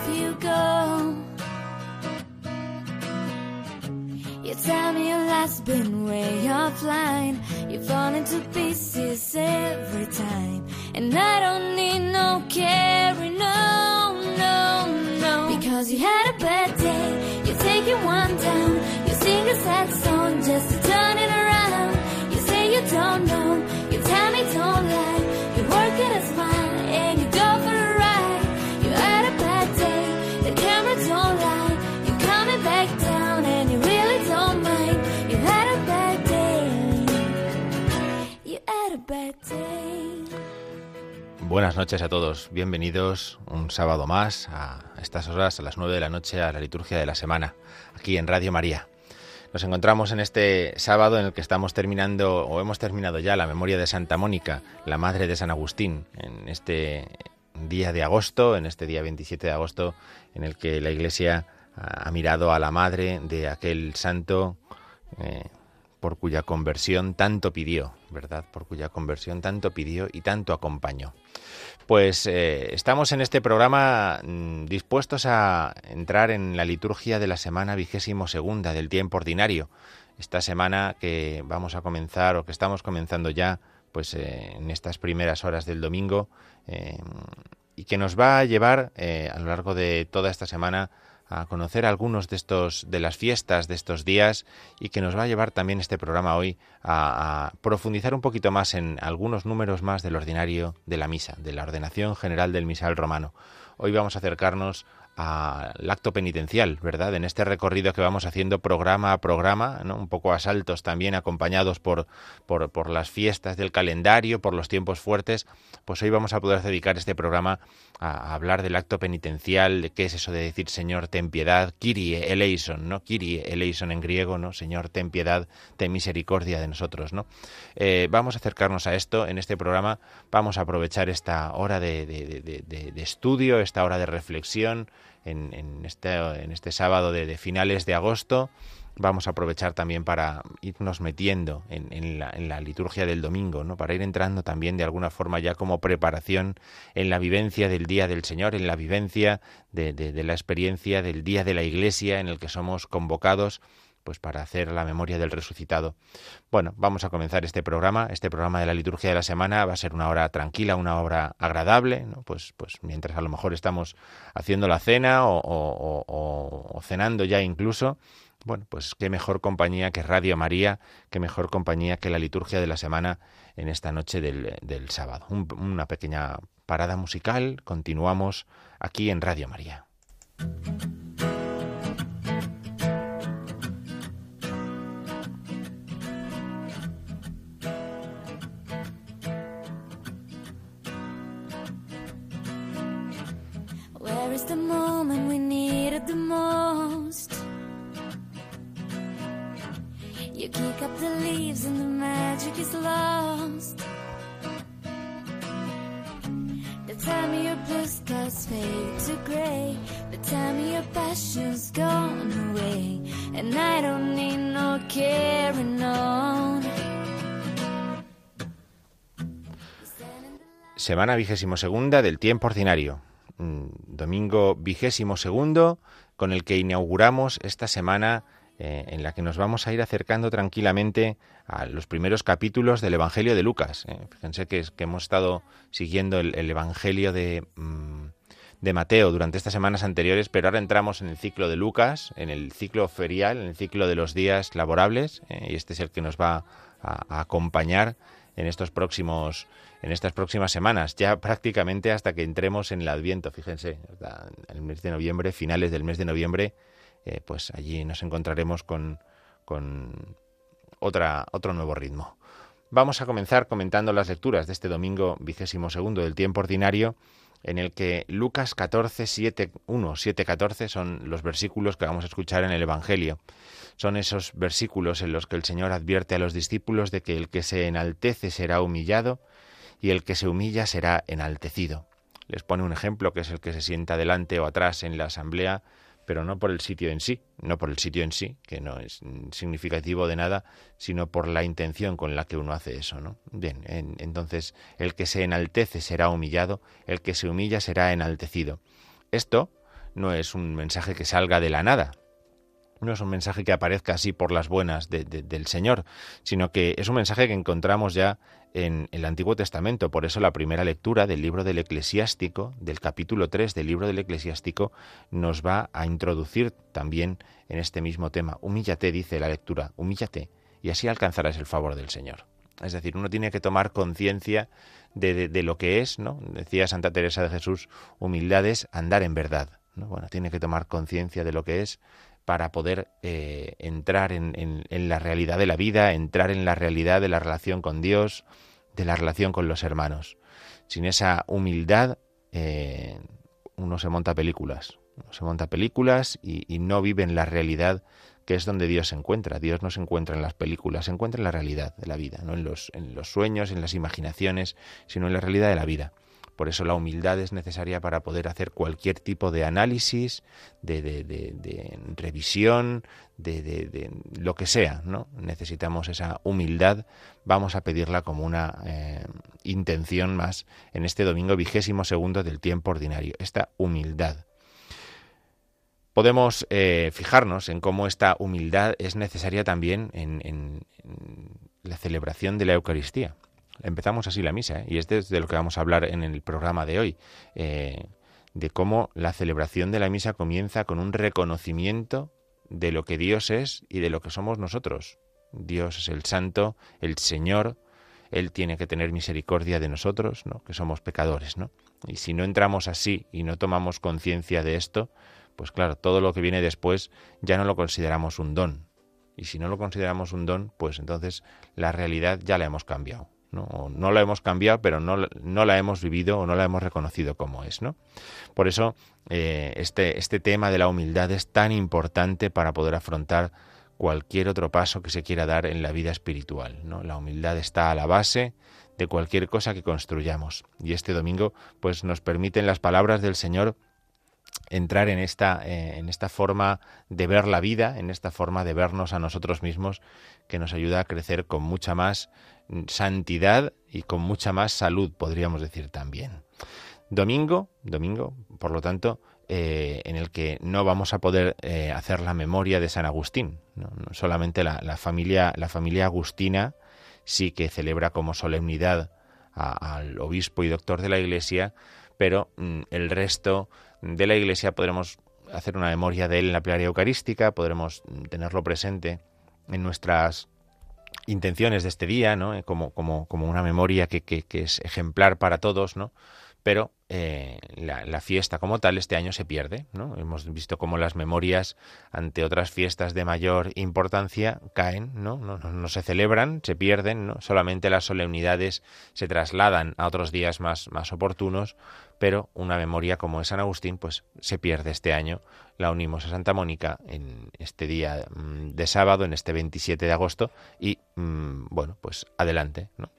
Coffee you go. You tell me your life's been way offline. You fall into pieces every time. And I don't need no carry, no, no, no. Because you had a bad day, you take it one down. You sing a sad song just to turn it around. You say you don't know, you tell me don't lie. You work it a Buenas noches a todos, bienvenidos un sábado más a estas horas, a las 9 de la noche, a la liturgia de la semana, aquí en Radio María. Nos encontramos en este sábado en el que estamos terminando, o hemos terminado ya, la memoria de Santa Mónica, la madre de San Agustín, en este día de agosto, en este día 27 de agosto, en el que la Iglesia ha mirado a la madre de aquel santo eh, por cuya conversión tanto pidió, ¿verdad? Por cuya conversión tanto pidió y tanto acompañó. Pues eh, estamos en este programa mm, dispuestos a entrar en la liturgia de la semana vigésimo segunda del tiempo ordinario. Esta semana que vamos a comenzar o que estamos comenzando ya, pues eh, en estas primeras horas del domingo eh, y que nos va a llevar a lo largo de toda esta semana a conocer algunos de estos de las fiestas de estos días y que nos va a llevar también este programa hoy a, a profundizar un poquito más en algunos números más del ordinario de la misa, de la ordenación general del misal romano. Hoy vamos a acercarnos al acto penitencial, ¿verdad? En este recorrido que vamos haciendo programa a programa, ¿no? un poco a saltos también acompañados por, por, las fiestas del calendario, por los tiempos fuertes, pues hoy vamos a poder dedicar este programa a, hablar del acto penitencial, de qué es eso de decir Señor, ten piedad, Kyrie eleison, ¿no? Kyrie eleison en griego, ¿no? Señor, ten piedad, ten misericordia de nosotros, ¿no? Eh, vamos a acercarnos a esto en este programa, vamos a aprovechar esta hora de estudio, esta hora de reflexión, en, este, este sábado de, finales de agosto. Vamos a aprovechar también para irnos metiendo en, la, liturgia del domingo, ¿no? para ir entrando también de alguna forma ya como preparación en la vivencia del Día del Señor, en la vivencia de, de la experiencia del Día de la Iglesia en el que somos convocados pues para hacer la memoria del resucitado. Bueno, vamos a comenzar este programa, este programa de la liturgia de la semana va a ser una hora tranquila, una hora agradable, ¿no? pues, pues mientras a lo mejor estamos haciendo la cena o, cenando ya incluso, bueno, pues qué mejor compañía que Radio María, qué mejor compañía que la liturgia de la semana en esta noche del, sábado. Un, una pequeña parada musical, continuamos aquí en Radio María. You kick up the leaves and the magic is lost. Your fade to gray. The time your passion's gone away. And I don't semana vigésimo segunda del tiempo ordinario. Domingo vigésimo segundo con el que inauguramos esta semana eh, en la que nos vamos a ir acercando tranquilamente a los primeros capítulos del Evangelio de Lucas. Eh. Fíjense que, hemos estado siguiendo el, Evangelio de, mm, de, Mateo durante estas semanas anteriores, pero ahora entramos en el ciclo de Lucas, en el ciclo ferial, en el ciclo de los días laborables, eh, y este es el que nos va a acompañar en estos próximos en estas próximas semanas, ya prácticamente hasta que entremos en el Adviento, fíjense, en el mes de noviembre, finales del mes de noviembre, eh, pues allí nos encontraremos con, con otra, otro nuevo ritmo. Vamos a comenzar comentando las lecturas de este domingo vigésimo segundo del tiempo ordinario, en el que Lucas 14, 7, 1, 7, 14 son los versículos que vamos a escuchar en el Evangelio. Son esos versículos en los que el Señor advierte a los discípulos de que el que se enaltece será humillado y el que se humilla será enaltecido. Les pone un ejemplo que es el que se sienta delante o atrás en la asamblea, pero no por el sitio en sí, no por el sitio en sí, que no es significativo de nada, sino por la intención con la que uno hace eso, ¿no? Bien, entonces el que se enaltece será humillado, el que se humilla será enaltecido. Esto no es un mensaje que salga de la nada, no es un mensaje que aparezca así por las buenas del Señor, sino que es un mensaje que encontramos ya en, el Antiguo Testamento. Por eso la primera lectura del libro del Eclesiástico, del capítulo 3 del libro del Eclesiástico, nos va a introducir también en este mismo tema. Humíllate, dice la lectura, humíllate, y así alcanzarás el favor del Señor. Es decir, uno tiene que tomar conciencia de, de, lo que es, ¿no? Decía Santa Teresa de Jesús, humildad es andar en verdad. ¿no? Bueno, tiene que tomar conciencia de lo que es para poder eh, entrar en, la realidad de la vida, entrar en la realidad de la relación con Dios, de la relación con los hermanos. Sin esa humildad, eh, uno se monta películas, uno se monta películas y, no vive en la realidad que es donde Dios se encuentra. Dios no se encuentra en las películas, se encuentra en la realidad de la vida, no en los, en los sueños, en las imaginaciones, sino en la realidad de la vida. Por eso la humildad es necesaria para poder hacer cualquier tipo de análisis, de, revisión, de, lo que sea. Necesitamos esa humildad. Vamos a pedirla como una eh, intención más en este domingo vigésimo segundo del tiempo ordinario. Esta humildad podemos eh, fijarnos en cómo esta humildad es necesaria también en, la celebración de la Eucaristía. Empezamos así la misa, ¿eh? y es de lo que vamos a hablar en el programa de hoy, eh, de cómo la celebración de la misa comienza con un reconocimiento de lo que Dios es y de lo que somos nosotros. Dios es el Santo, el Señor, Él tiene que tener misericordia de nosotros, ¿no? que somos pecadores, ¿no? Y si no entramos así y no tomamos conciencia de esto, pues claro, todo lo que viene después ya no lo consideramos un don. Y si no lo consideramos un don, pues entonces la realidad ya la hemos cambiado. ¿No? no la hemos cambiado, pero no, no, la hemos vivido o no la hemos reconocido como es. ¿no? Por eso eh, este, este tema de la humildad es tan importante para poder afrontar cualquier otro paso que se quiera dar en la vida espiritual. ¿no? La humildad está a la base de cualquier cosa que construyamos. Y este domingo pues nos permiten las palabras del Señor entrar en esta, eh, en esta forma de ver la vida, en esta forma de vernos a nosotros mismos, que nos ayuda a crecer con mucha más santidad y con mucha más salud, podríamos decir también. Domingo, domingo, por lo tanto, eh, en el que no vamos a poder eh, hacer la memoria de San Agustín. No, solamente la, familia, la familia agustina sí que celebra como solemnidad al obispo y doctor de la Iglesia, pero mm, el resto de la Iglesia podremos hacer una memoria de él en la plegaria eucarística, podremos tenerlo presente en nuestras intenciones de este día, ¿no? Eh, como, como, como una memoria que, que, que, es ejemplar para todos, ¿no? Pero eh, la, fiesta como tal este año se pierde, ¿no? Hemos visto cómo las memorias ante otras fiestas de mayor importancia caen, ¿no? No, no, se celebran, se pierden, ¿no? Solamente las solemnidades se trasladan a otros días más, más oportunos, pero una memoria como es San Agustín, pues se pierde este año. La unimos a Santa Mónica en este día mm, de sábado, en este 27 de agosto, y mm, bueno, pues adelante, ¿no?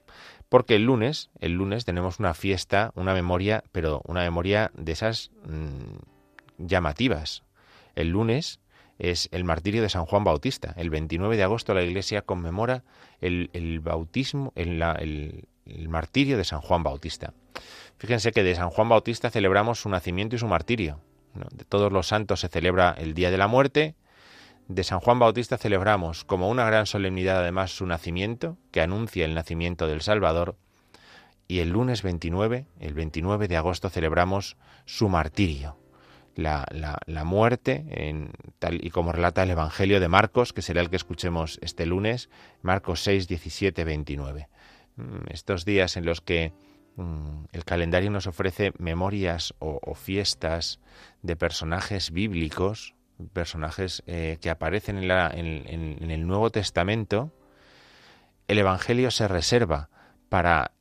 Porque el lunes, el lunes tenemos una fiesta, una memoria, pero una memoria de esas mm, llamativas. El lunes es el martirio de San Juan Bautista. El 29 de agosto la Iglesia conmemora el, bautismo, el martirio de San Juan Bautista. Fíjense que de San Juan Bautista celebramos su nacimiento y su martirio. De todos los santos se celebra el día de la muerte. De San Juan Bautista celebramos como una gran solemnidad además su nacimiento, que anuncia el nacimiento del Salvador. Y el lunes 29, el 29 de agosto, celebramos su martirio, la, muerte, tal y como relata el Evangelio de Marcos, que será el que escuchemos este lunes, Marcos 6, 17, 29. Estos días en los que el calendario nos ofrece memorias o, fiestas de personajes bíblicos, personajes eh, que aparecen en, el Nuevo Testamento, el Evangelio se reserva para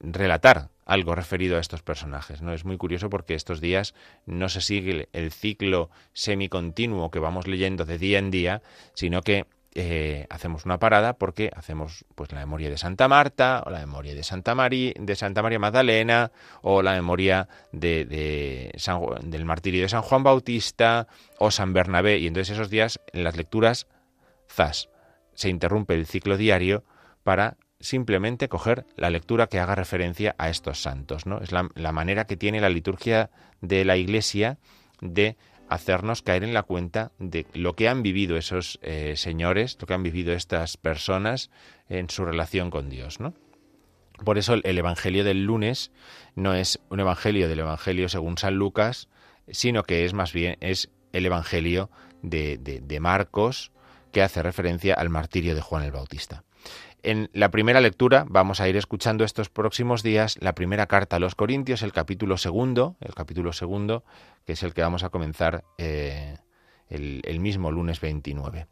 relatar algo referido a estos personajes. ¿no? Es muy curioso porque estos días no se sigue el ciclo semicontinuo que vamos leyendo de día en día, sino que eh, hacemos una parada porque hacemos pues la memoria de Santa Marta o la memoria de Santa María de Santa María Magdalena o la memoria de, del martirio de San Juan Bautista o San Bernabé y entonces esos días en las lecturas zas se interrumpe el ciclo diario para simplemente coger la lectura que haga referencia a estos santos. ¿no? Es la, manera que tiene la liturgia de la Iglesia de hacernos caer en la cuenta de lo que han vivido esos eh, señores, lo que han vivido estas personas en su relación con Dios. ¿no? Por eso el Evangelio del lunes no es un Evangelio del Evangelio según San Lucas, sino que es más bien es el Evangelio de, de Marcos que hace referencia al martirio de Juan el Bautista. En la primera lectura vamos a ir escuchando estos próximos días la primera carta a los Corintios, el capítulo segundo, el capítulo segundo, que es el que vamos a comenzar eh, el, mismo lunes 29.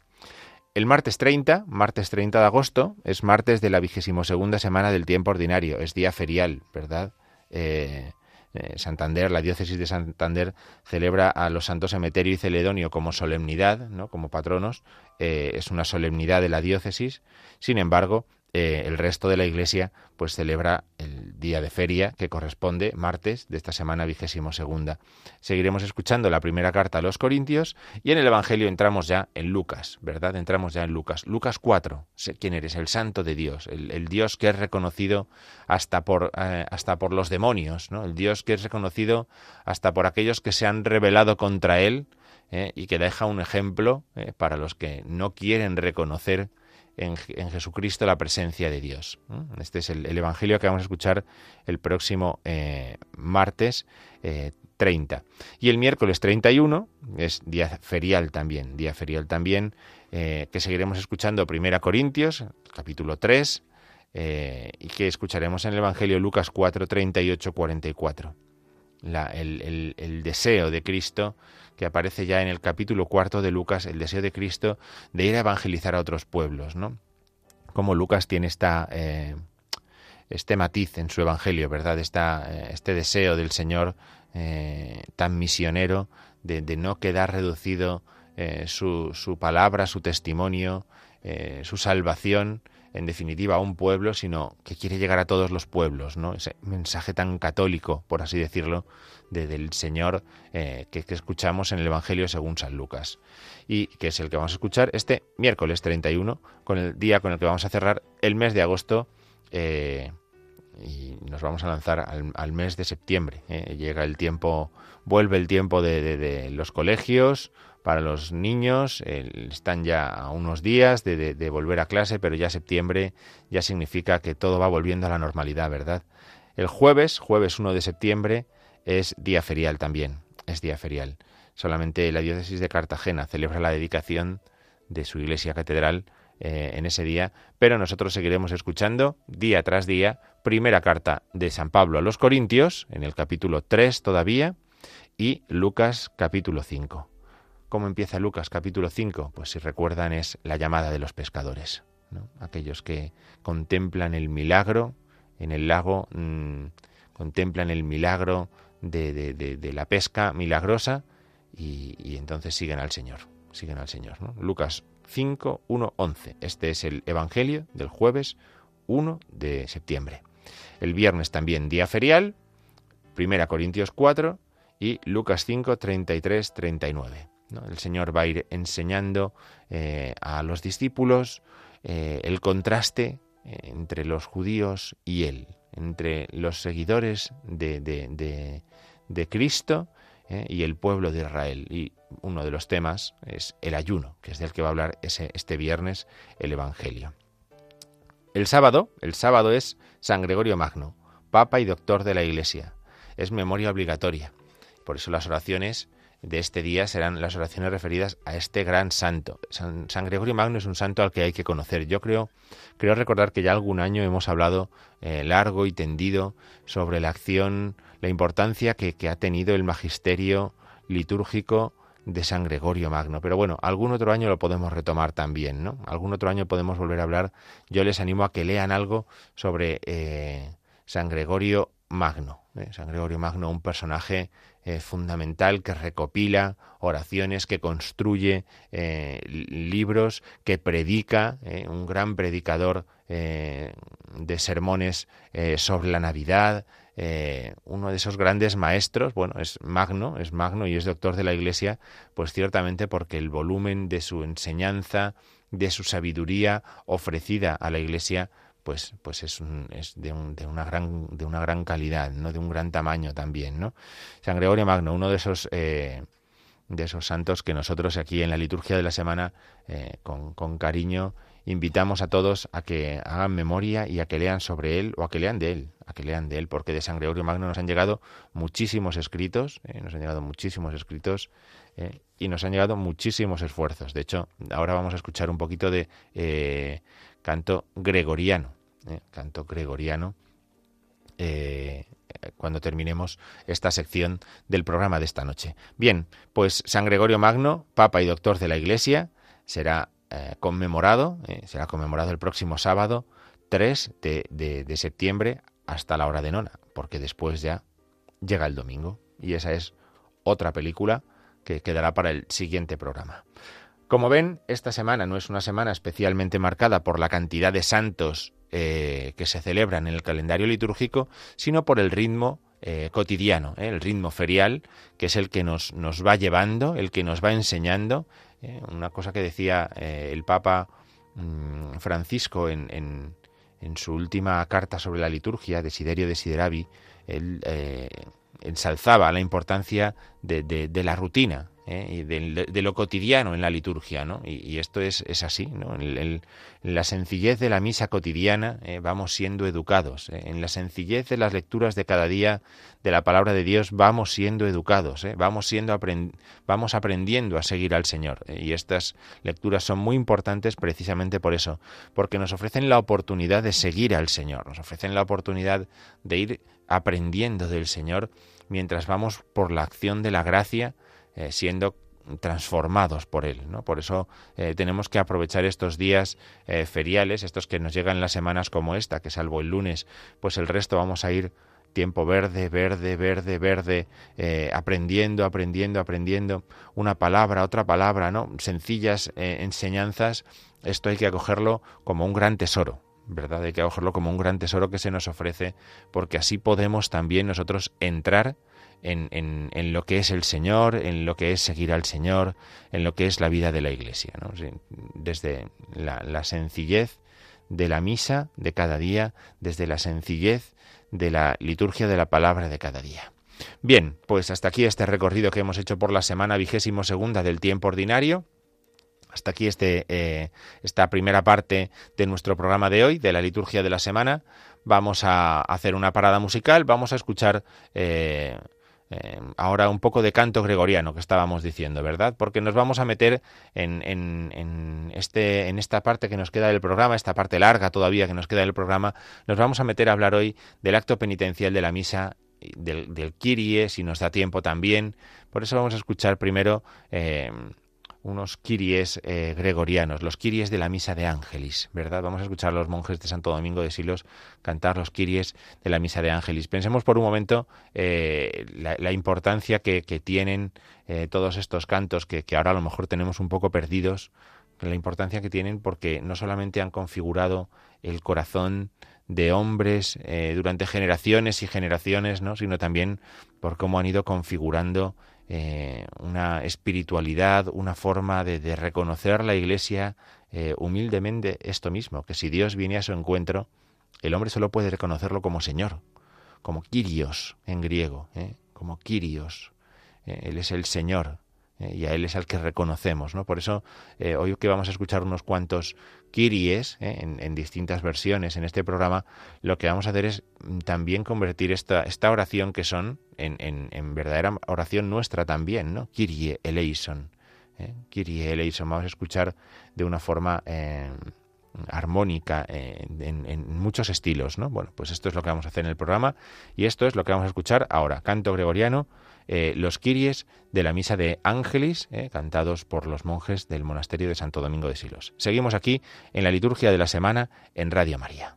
El martes 30, martes 30 de agosto, es martes de la vigésimo segunda semana del tiempo ordinario, es día ferial, ¿verdad? Eh, eh, Santander, la diócesis de Santander celebra a los santos Emeterio y Celedonio como solemnidad, ¿no? como patronos, es una solemnidad de la diócesis sin embargo, eh, el resto de la Iglesia pues celebra el día de feria que corresponde martes de esta semana vigésimo segunda. Seguiremos escuchando la primera carta a los Corintios y en el Evangelio entramos ya en Lucas, ¿verdad? Entramos ya en Lucas. Lucas 4. ¿Quién eres? El Santo de Dios, el, Dios que es reconocido hasta por, eh, hasta por los demonios, ¿no? El Dios que es reconocido hasta por aquellos que se han rebelado contra Él ¿eh? y que deja un ejemplo para los que no quieren reconocer en, Jesucristo la presencia de Dios. Este es el, Evangelio que vamos a escuchar el próximo eh, martes 30. Eh, y el miércoles 31 es día ferial también, día ferial también, eh, que seguiremos escuchando Primera Corintios, capítulo 3, y que escucharemos en el Evangelio Lucas 4, 38, 44. el, el deseo de Cristo que aparece ya en el capítulo cuarto de Lucas, el deseo de Cristo de ir a evangelizar a otros pueblos, ¿no? Como Lucas tiene esta, eh, este matiz en su evangelio, ¿verdad? Esta, eh, este deseo del Señor eh, tan misionero de, no quedar reducido su, su, palabra, su testimonio, su salvación en definitiva a un pueblo, sino que quiere llegar a todos los pueblos, ¿no? Ese mensaje tan católico, por así decirlo, del Señor eh, que, escuchamos en el Evangelio según San Lucas. Y que es el que vamos a escuchar este miércoles 31, con el día con el que vamos a cerrar el mes de agosto. Eh, y nos vamos a lanzar al, mes de septiembre. ¿eh? Llega el tiempo, vuelve el tiempo de los colegios, para los niños. están ya a unos días de, volver a clase, pero ya septiembre ya significa que todo va volviendo a la normalidad, ¿verdad? El jueves, jueves 1 de septiembre, es día ferial también, es día ferial. Solamente la diócesis de Cartagena celebra la dedicación de su iglesia catedral eh, en ese día, pero nosotros seguiremos escuchando día tras día primera carta de San Pablo a los Corintios, en el capítulo 3 todavía, y Lucas capítulo 5. ¿Cómo empieza Lucas capítulo 5? Pues si recuerdan es la llamada de los pescadores, aquellos que contemplan el milagro en el lago, mm, contemplan el milagro de, la pesca milagrosa y, entonces siguen al Señor, siguen al Señor. Lucas 5, 1, 11. Este es el Evangelio del jueves 1 de septiembre. El viernes también día ferial, 1 Corintios 4 y Lucas 5, 33, 39. El Señor va a ir enseñando eh, a los discípulos eh, el contraste entre los judíos y él, entre los seguidores de, Cristo ¿eh? y el pueblo de Israel. Y uno de los temas es el ayuno, que es del que va a hablar ese, este viernes el Evangelio. El sábado, el sábado es San Gregorio Magno, Papa y Doctor de la Iglesia. Es memoria obligatoria. Por eso las oraciones de este día serán las oraciones referidas a este gran santo. San, Gregorio Magno es un santo al que hay que conocer. Yo creo, creo recordar que ya algún año hemos hablado eh, largo y tendido sobre la acción, la importancia que, ha tenido el magisterio litúrgico de San Gregorio Magno. Pero bueno, algún otro año lo podemos retomar también, ¿no? Algún otro año podemos volver a hablar. Yo les animo a que lean algo sobre eh, San Gregorio Magno. ¿eh? San Gregorio Magno, un personaje eh, fundamental que recopila oraciones, que construye eh, libros, que predica, eh, un gran predicador de sermones sobre la Navidad, uno de esos grandes maestros, bueno, es magno, es magno y es doctor de la Iglesia, pues ciertamente porque el volumen de su enseñanza, de su sabiduría ofrecida a la Iglesia, pues, pues es, es de, una gran, de una gran calidad, ¿no? de un gran tamaño también. ¿no? San Gregorio Magno, uno de esos, eh, de esos santos que nosotros aquí en la liturgia de la semana, eh, con, con, cariño, invitamos a todos a que hagan memoria y a que lean sobre él o a que lean de él, a que lean de él, porque de San Gregorio Magno nos han llegado muchísimos escritos, eh, nos han llegado muchísimos escritos y nos han llegado muchísimos esfuerzos. De hecho, ahora vamos a escuchar un poquito de canto gregoriano, ¿eh? canto gregoriano, eh, cuando terminemos esta sección del programa de esta noche. Bien, pues San Gregorio Magno, Papa y Doctor de la Iglesia, será eh, conmemorado, será conmemorado el próximo sábado 3 de, de septiembre hasta la hora de nona, porque después ya llega el domingo y esa es otra película que quedará para el siguiente programa. Como ven, esta semana no es una semana especialmente marcada por la cantidad de santos eh, que se celebran en el calendario litúrgico, sino por el ritmo eh, cotidiano, eh, el ritmo ferial, que es el que nos, nos va llevando, el que nos va enseñando. una cosa que decía el Papa mm, Francisco en, en, su última carta sobre la liturgia, Desiderio Desideravi, él ensalzaba la importancia de, la rutina, ¿eh? y de, lo cotidiano en la liturgia, ¿no? Y, esto es, así. En, la sencillez de la misa cotidiana ¿eh? vamos siendo educados, ¿eh? en la sencillez de las lecturas de cada día de la palabra de Dios vamos siendo educados, vamos siendo vamos aprendiendo a seguir al Señor. Y estas lecturas son muy importantes precisamente por eso, porque nos ofrecen la oportunidad de seguir al Señor, nos ofrecen la oportunidad de ir aprendiendo del Señor mientras vamos por la acción de la gracia eh, siendo transformados por él. ¿no? Por eso eh, tenemos que aprovechar estos días eh, feriales, estos que nos llegan las semanas como esta, que salvo el lunes, pues el resto vamos a ir tiempo verde, verde, verde, verde, aprendiendo, aprendiendo, aprendiendo una palabra, otra palabra, ¿no? Sencillas enseñanzas. Esto hay que acogerlo como un gran tesoro, ¿verdad? Hay que acogerlo como un gran tesoro que se nos ofrece, porque así podemos también nosotros entrar en, en, lo que es el Señor, en lo que es seguir al Señor, en lo que es la vida de la Iglesia. Desde la, sencillez de la misa de cada día, desde la sencillez de la liturgia de la palabra de cada día. Bien, pues hasta aquí este recorrido que hemos hecho por la semana vigésimo segunda del tiempo ordinario. Hasta aquí este, eh, esta primera parte de nuestro programa de hoy, de la liturgia de la semana. Vamos a hacer una parada musical, vamos a escuchar eh, eh, ahora un poco de canto gregoriano que estábamos diciendo, ¿verdad? Porque nos vamos a meter en, en, este, en esta parte que nos queda del programa, esta parte larga todavía que nos queda del programa, nos vamos a meter a hablar hoy del acto penitencial de la misa del, del Kyrie, si nos da tiempo también. Por eso vamos a escuchar primero unos kiries eh, gregorianos, los kiries de la misa de Ángelis, ¿verdad? Vamos a escuchar a los monjes de Santo Domingo de Silos cantar los kiries de la misa de Ángelis. Pensemos por un momento eh, la, importancia que, tienen eh, todos estos cantos que, que, ahora a lo mejor tenemos un poco perdidos, la importancia que tienen porque no solamente han configurado el corazón de hombres durante generaciones y generaciones, ¿no? sino también por cómo han ido configurando eh, una espiritualidad, una forma de, reconocer la Iglesia eh, humildemente esto mismo, que si Dios viene a su encuentro, el hombre solo puede reconocerlo como Señor, como Kyrios en griego, ¿eh? como Kyrios. Él es el Señor, eh, y a Él es al que reconocemos. ¿no? Por eso, eh, hoy que vamos a escuchar unos cuantos kiries eh, en, distintas versiones en este programa, lo que vamos a hacer es mm, también convertir esta, oración que son en, en, verdadera oración nuestra también, ¿no? Kirie eleison. Kirie eleison. Vamos a escuchar de una forma armónica en, en, muchos estilos, ¿no? Bueno, pues esto es lo que vamos a hacer en el programa y esto es lo que vamos a escuchar ahora. Canto gregoriano eh, los Kiries de la misa de Ángelis, eh, cantados por los monjes del monasterio de Santo Domingo de Silos. Seguimos aquí en la liturgia de la semana en Radio María.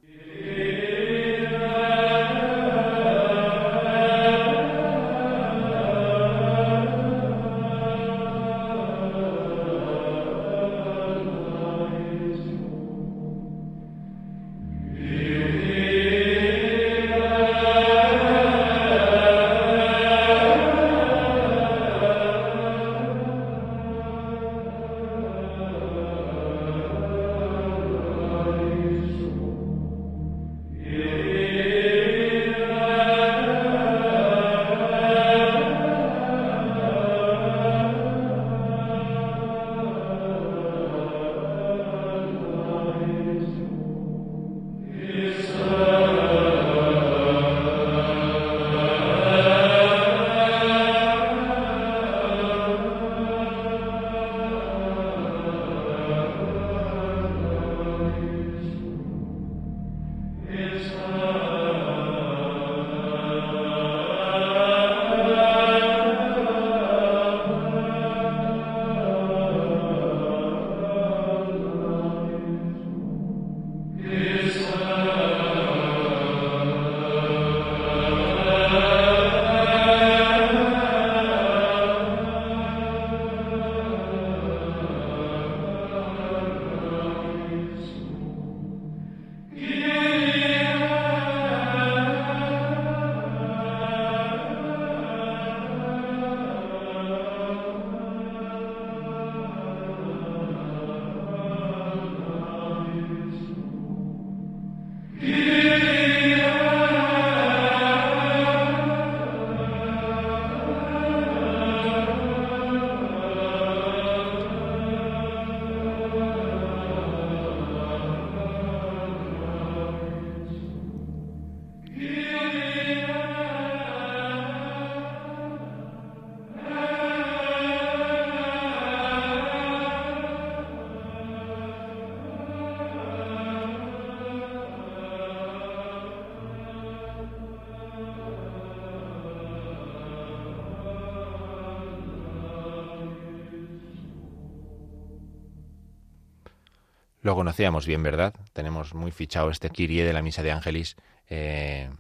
Conocíamos bien, ¿verdad? Tenemos muy fichado este Kirie de la Misa de Ángelis, eh,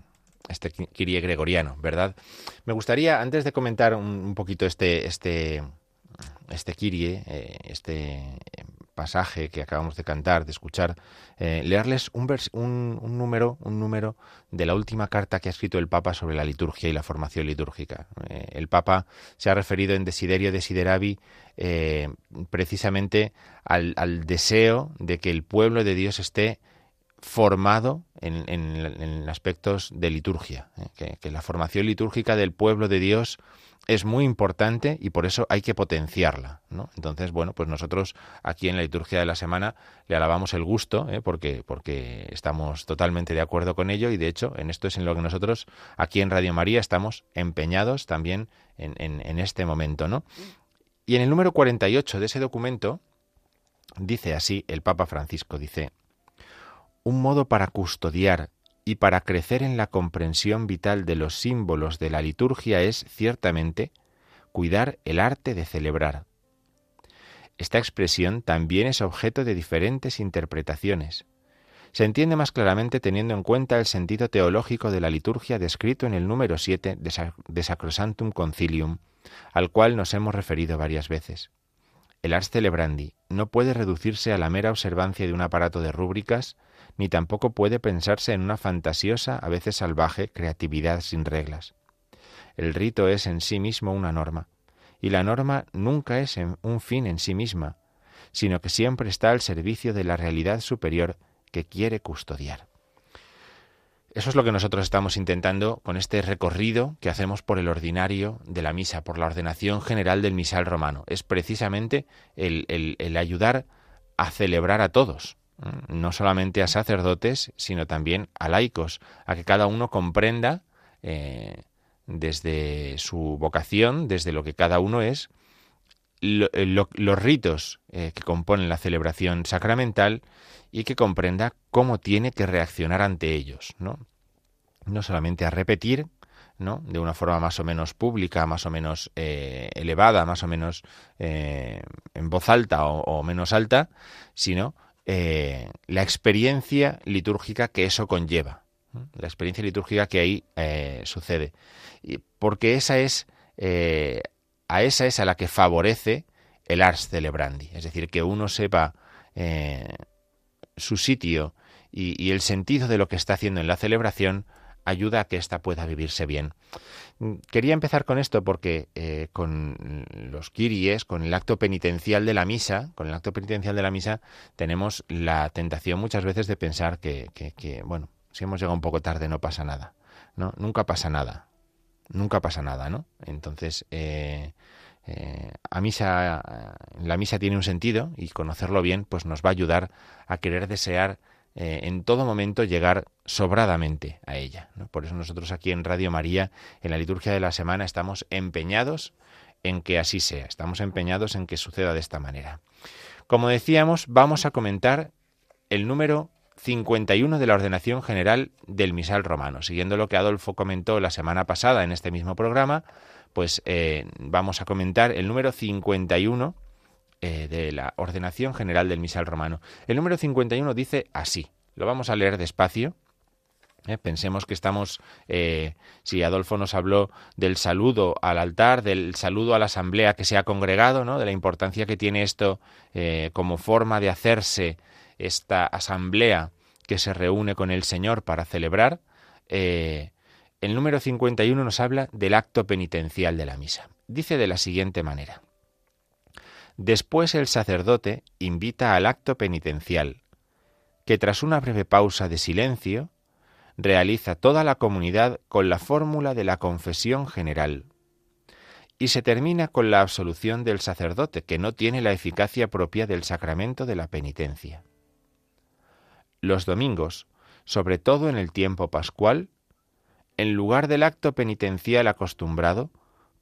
este Kirie gregoriano, ¿verdad? Me gustaría, antes de comentar un, poquito este, este, este Kirie, eh, este pasaje que acabamos de cantar, de escuchar, eh, leerles un, un, número, un número de la última carta que ha escrito el Papa sobre la liturgia y la formación litúrgica. Eh, el Papa se ha referido en Desiderio Desideravi eh, precisamente al, deseo de que el pueblo de Dios esté formado en, aspectos de liturgia, que la formación litúrgica del pueblo de Dios es muy importante y por eso hay que potenciarla. ¿no? Entonces, bueno, pues nosotros aquí en la liturgia de la semana le alabamos el gusto, ¿eh? porque, porque estamos totalmente de acuerdo con ello y de hecho en esto es en lo que nosotros aquí en Radio María estamos empeñados también en, en este momento. ¿no? Y en el número 48 de ese documento dice así el Papa Francisco, dice, un modo para custodiar y para crecer en la comprensión vital de los símbolos de la liturgia es, ciertamente, cuidar el arte de celebrar. Esta expresión también es objeto de diferentes interpretaciones. Se entiende más claramente teniendo en cuenta el sentido teológico de la liturgia descrito en el número 7 de Sacrosantum Concilium, al cual nos hemos referido varias veces. El ars celebrandi no puede reducirse a la mera observancia de un aparato de rúbricas, ni tampoco puede pensarse en una fantasiosa, a veces salvaje, creatividad sin reglas. El rito es en sí mismo una norma, y la norma nunca es un fin en sí misma, sino que siempre está al servicio de la realidad superior que quiere custodiar. Eso es lo que nosotros estamos intentando con este recorrido que hacemos por el ordinario de la misa, por la ordenación general del misal romano. Es precisamente el, ayudar a celebrar a todos, no solamente a sacerdotes, sino también a laicos, a que cada uno comprenda eh, desde su vocación, desde lo que cada uno es, los ritos eh, que componen la celebración sacramental y que comprenda cómo tiene que reaccionar ante ellos, ¿no? No solamente a repetir, ¿no? De una forma más o menos pública, más o menos eh, elevada, más o menos eh, en voz alta o, menos alta, sino eh, la experiencia litúrgica que eso conlleva, la experiencia litúrgica que ahí sucede. Y porque esa es, a esa es a la que favorece el ars celebrandi, es decir, que uno sepa su sitio y, el sentido de lo que está haciendo en la celebración ayuda a que ésta pueda vivirse bien. Quería empezar con esto porque eh, con los kiries, con el acto penitencial de la misa, con el acto penitencial de la misa, tenemos la tentación muchas veces de pensar que, bueno, si hemos llegado un poco tarde no pasa nada, ¿no? Nunca pasa nada, nunca pasa nada, ¿no? Entonces, eh, eh, a misa, la misa tiene un sentido y conocerlo bien, pues nos va a ayudar a querer desear eh, en todo momento llegar sobradamente a ella. Por eso nosotros aquí en Radio María, en la liturgia de la semana, estamos empeñados en que así sea, estamos empeñados en que suceda de esta manera. Como decíamos, vamos a comentar el número 51 de la ordenación general del misal romano. Siguiendo lo que Adolfo comentó la semana pasada en este mismo programa, pues eh, vamos a comentar el número 51 eh, de la ordenación general del misal romano. El número 51 dice así, lo vamos a leer despacio. Eh, pensemos que estamos, si Adolfo nos habló del saludo al altar, del saludo a la asamblea que se ha congregado, ¿no? de la importancia que tiene esto como forma de hacerse esta asamblea que se reúne con el Señor para celebrar, el número 51 nos habla del acto penitencial de la misa. Dice de la siguiente manera. Después el sacerdote invita al acto penitencial, que tras una breve pausa de silencio, realiza toda la comunidad con la fórmula de la confesión general, y se termina con la absolución del sacerdote, que no tiene la eficacia propia del sacramento de la penitencia. Los domingos, sobre todo en el tiempo pascual, en lugar del acto penitencial acostumbrado,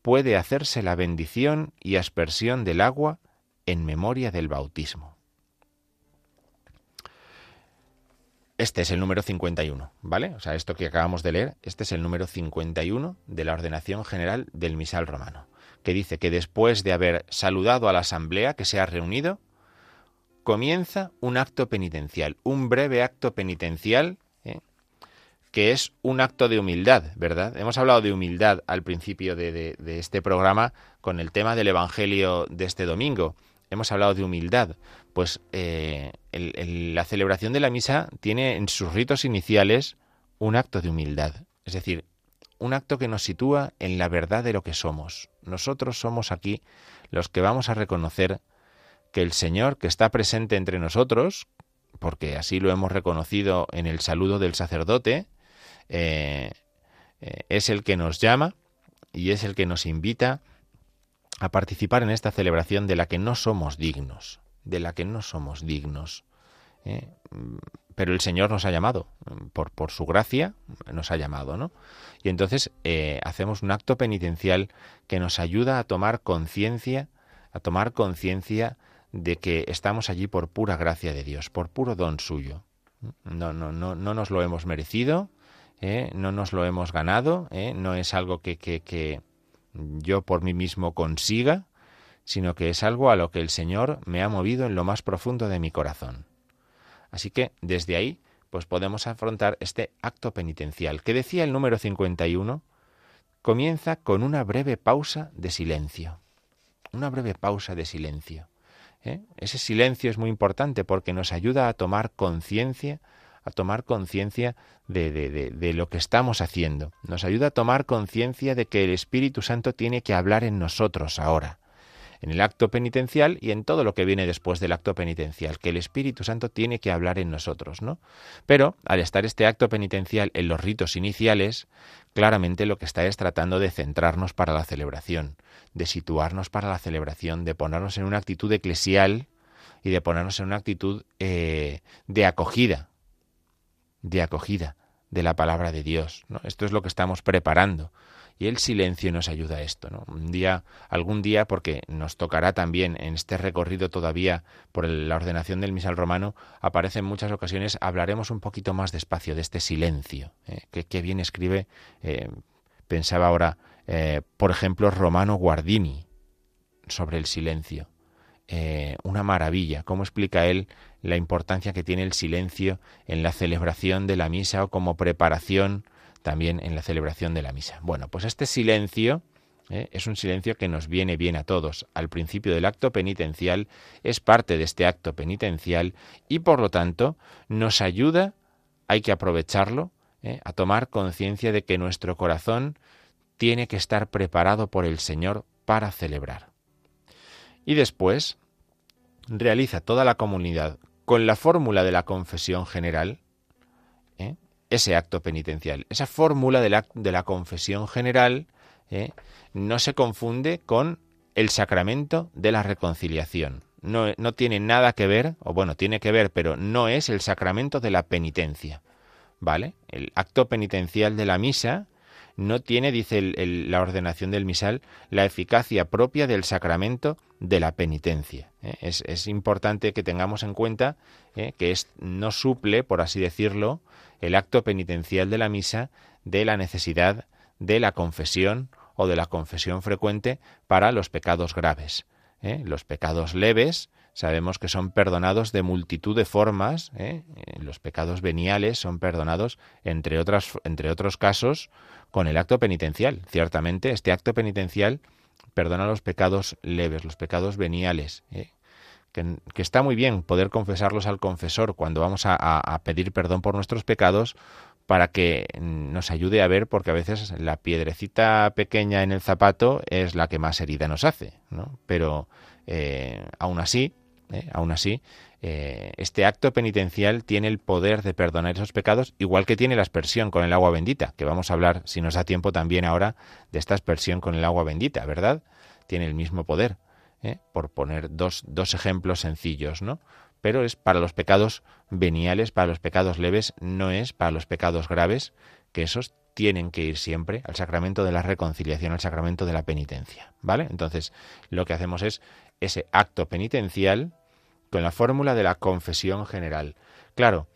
puede hacerse la bendición y aspersión del agua en memoria del bautismo. Este es el número 51, ¿vale? O sea, esto que acabamos de leer, este es el número 51 de la ordenación general del misal romano, que dice que después de haber saludado a la asamblea que se ha reunido, comienza un acto penitencial, un breve acto penitencial que es un acto de humildad, ¿verdad? Hemos hablado de humildad al principio de, este programa con el tema del Evangelio de este domingo. Hemos hablado de humildad. Pues eh, la celebración de la misa tiene en sus ritos iniciales un acto de humildad. Es decir, un acto que nos sitúa en la verdad de lo que somos. Nosotros somos aquí los que vamos a reconocer que el Señor que está presente entre nosotros, porque así lo hemos reconocido en el saludo del sacerdote, eh, eh, es el que nos llama y es el que nos invita a participar en esta celebración de la que no somos dignos, de la que no somos dignos. ¿eh? Pero el Señor nos ha llamado, por, su gracia nos ha llamado, ¿no? Y entonces hacemos un acto penitencial que nos ayuda a tomar conciencia, a tomar conciencia de que estamos allí por pura gracia de Dios, por puro don suyo. No, no, no, no nos lo hemos merecido, ¿eh? no nos lo hemos ganado, ¿eh? no es algo que, que, que yo por mí mismo consiga, sino que es algo a lo que el Señor me ha movido en lo más profundo de mi corazón. Así que desde ahí, pues podemos afrontar este acto penitencial, que decía el número 51, comienza con una breve pausa de silencio. Una breve pausa de silencio. ¿eh? Ese silencio es muy importante porque nos ayuda a tomar conciencia a tomar conciencia de, de, de, lo que estamos haciendo. Nos ayuda a tomar conciencia de que el Espíritu Santo tiene que hablar en nosotros ahora, en el acto penitencial y en todo lo que viene después del acto penitencial, que el Espíritu Santo tiene que hablar en nosotros, ¿no? Pero al estar este acto penitencial en los ritos iniciales, claramente lo que está es tratando de centrarnos para la celebración, de situarnos para la celebración, de ponernos en una actitud eclesial y de ponernos en una actitud eh, de acogida, de acogida de la palabra de Dios. ¿no? Esto es lo que estamos preparando. Y el silencio nos ayuda a esto. ¿no? Un día, algún día, porque nos tocará también en este recorrido todavía por la ordenación del misal romano, aparece en muchas ocasiones, hablaremos un poquito más despacio de este silencio. ¿eh? Que, bien escribe, eh, pensaba ahora, eh, por ejemplo, Romano Guardini sobre el silencio. Eh, una maravilla. ¿Cómo explica él la importancia que tiene el silencio en la celebración de la misa o como preparación también en la celebración de la misa? Bueno, pues este silencio eh, es un silencio que nos viene bien a todos. Al principio del acto penitencial es parte de este acto penitencial y por lo tanto nos ayuda, hay que aprovecharlo, eh, a tomar conciencia de que nuestro corazón tiene que estar preparado por el Señor para celebrar. Y después, realiza toda la comunidad con la fórmula de la confesión general, ¿eh? ese acto penitencial. Esa fórmula de la, de la confesión general ¿eh? no se confunde con el sacramento de la reconciliación. No, no, tiene nada que ver, o bueno, tiene que ver, pero no es el sacramento de la penitencia. ¿Vale? El acto penitencial de la misa no tiene, dice la ordenación del misal, la eficacia propia del sacramento de la penitencia. ¿eh? Es, importante que tengamos en cuenta ¿eh? que es, no suple, por así decirlo, el acto penitencial de la misa de la necesidad de la confesión o de la confesión frecuente para los pecados graves. ¿eh? Los pecados leves sabemos que son perdonados de multitud de formas. Los pecados veniales son perdonados, entre, otras, entre otros casos, con el acto penitencial. Ciertamente, este acto penitencial perdona los pecados leves, los pecados veniales. ¿eh? Que, está muy bien poder confesarlos al confesor cuando vamos a, pedir perdón por nuestros pecados para que nos ayude a ver, porque a veces la piedrecita pequeña en el zapato es la que más herida nos hace. Pero eh, aún así, ¿eh? aún así, eh, este acto penitencial tiene el poder de perdonar esos pecados, igual que tiene la aspersión con el agua bendita, que vamos a hablar, si nos da tiempo, también ahora de esta aspersión con el agua bendita, ¿verdad? Tiene el mismo poder, ¿eh? por poner dos, dos ejemplos sencillos, ¿no? Pero es para los pecados veniales, para los pecados leves, no es para los pecados graves, que esos tienen que ir siempre al sacramento de la reconciliación, al sacramento de la penitencia, ¿vale? Entonces, lo que hacemos es ese acto penitencial, con la fórmula de la confesión general. Claro,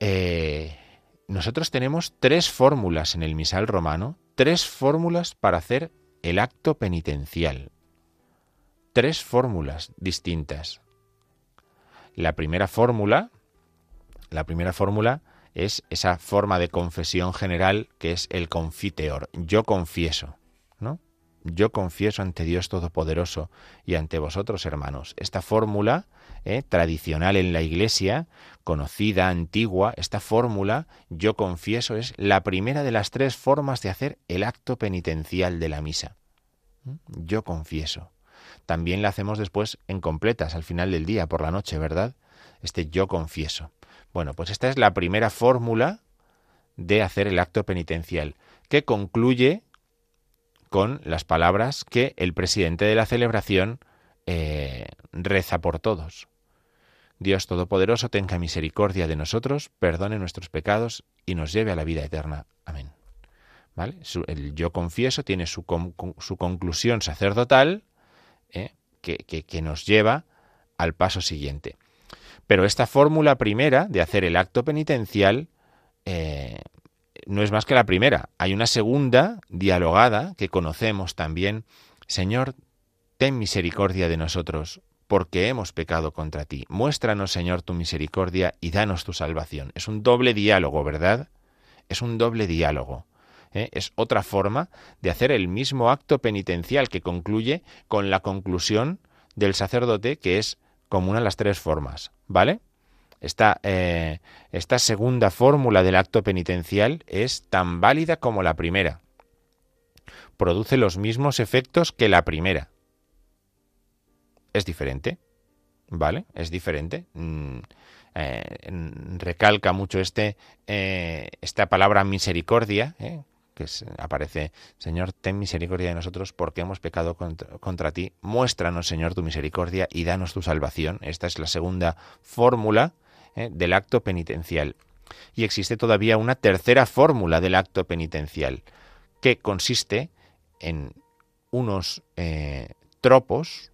eh, nosotros tenemos tres fórmulas en el misal romano, tres fórmulas para hacer el acto penitencial. Tres fórmulas distintas. La primera fórmula, la primera fórmula es esa forma de confesión general que es el confiteor. Yo confieso, ¿no? Yo confieso ante Dios Todopoderoso y ante vosotros, hermanos. Esta fórmula eh, tradicional en la Iglesia, conocida, antigua, esta fórmula, yo confieso, es la primera de las tres formas de hacer el acto penitencial de la misa. ¿Mm? Yo confieso. También la hacemos después en completas, al final del día, por la noche, ¿verdad? Este yo confieso. Bueno, pues esta es la primera fórmula de hacer el acto penitencial, que concluye con las palabras que el presidente de la celebración eh, reza por todos. Dios Todopoderoso tenga misericordia de nosotros, perdone nuestros pecados y nos lleve a la vida eterna. Amén. ¿Vale? el yo confieso tiene su, su conclusión sacerdotal eh, que, que, nos lleva al paso siguiente. Pero esta fórmula primera de hacer el acto penitencial eh, no es más que la primera. Hay una segunda dialogada que conocemos también. Señor, ten misericordia de nosotros, porque hemos pecado contra ti. Muéstranos, Señor, tu misericordia y danos tu salvación. Es un doble diálogo, ¿verdad? Es un doble diálogo. ¿eh? Es otra forma de hacer el mismo acto penitencial que concluye con la conclusión del sacerdote, que es común a las tres formas, ¿vale? Esta, eh, esta segunda fórmula del acto penitencial es tan válida como la primera. Produce los mismos efectos que la primera. Es diferente, ¿vale? Es diferente. Mm, eh, recalca mucho este, eh, esta palabra misericordia, que aparece, Señor, ten misericordia de nosotros porque hemos pecado contra, ti. Muéstranos, Señor, tu misericordia y danos tu salvación. Esta es la segunda fórmula ¿eh? del acto penitencial. Y existe todavía una tercera fórmula del acto penitencial, que consiste en unos eh, tropos,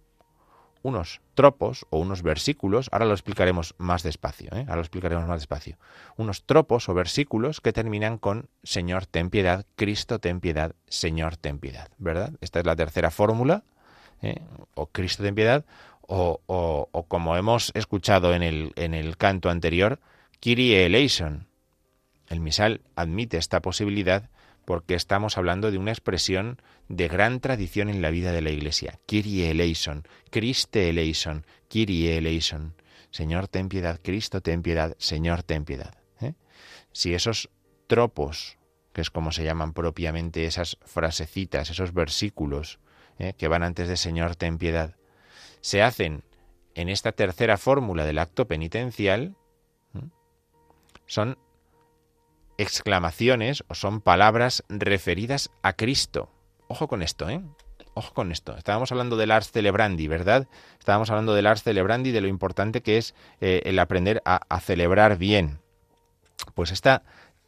unos tropos o unos versículos, ahora lo explicaremos más despacio, ¿eh? ahora lo explicaremos más despacio, unos tropos o versículos que terminan con Señor, ten piedad, Cristo, ten piedad, Señor, ten piedad, ¿verdad? Esta es la tercera fórmula, o Cristo, ten piedad, o, como hemos escuchado en el, en el canto anterior, Kyrie eleison. El misal admite esta posibilidad porque estamos hablando de una expresión de gran tradición en la vida de la Iglesia. Kyrie eleison, Christe eleison, Kyrie eleison. Señor, ten piedad, Cristo, ten piedad, Señor, ten piedad. ¿eh? Si esos tropos, que es como se llaman propiamente esas frasecitas, esos versículos ¿eh? que van antes de Señor, ten piedad, se hacen en esta tercera fórmula del acto penitencial son exclamaciones o son palabras referidas a Cristo. Ojo con esto, ¿eh? Ojo con esto. Estábamos hablando del ars celebrandi, ¿verdad? Estábamos hablando del ars celebrandi, de lo importante que es eh, el aprender a, a celebrar bien. Pues esta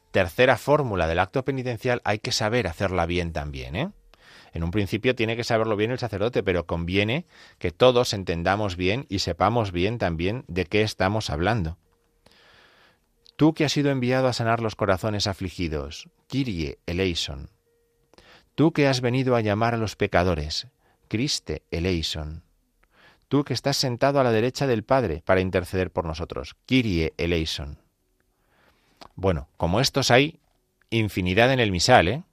tercera fórmula del acto penitencial hay que saber hacerla bien también, ¿eh? En un principio tiene que saberlo bien el sacerdote, pero conviene que todos entendamos bien y sepamos bien también de qué estamos hablando. Tú que has sido enviado a sanar los corazones afligidos, Kyrie eleison. Tú que has venido a llamar a los pecadores, Christe eleison. Tú que estás sentado a la derecha del Padre para interceder por nosotros, Kyrie eleison. Bueno, como estos hay infinidad en el misal, ¿eh?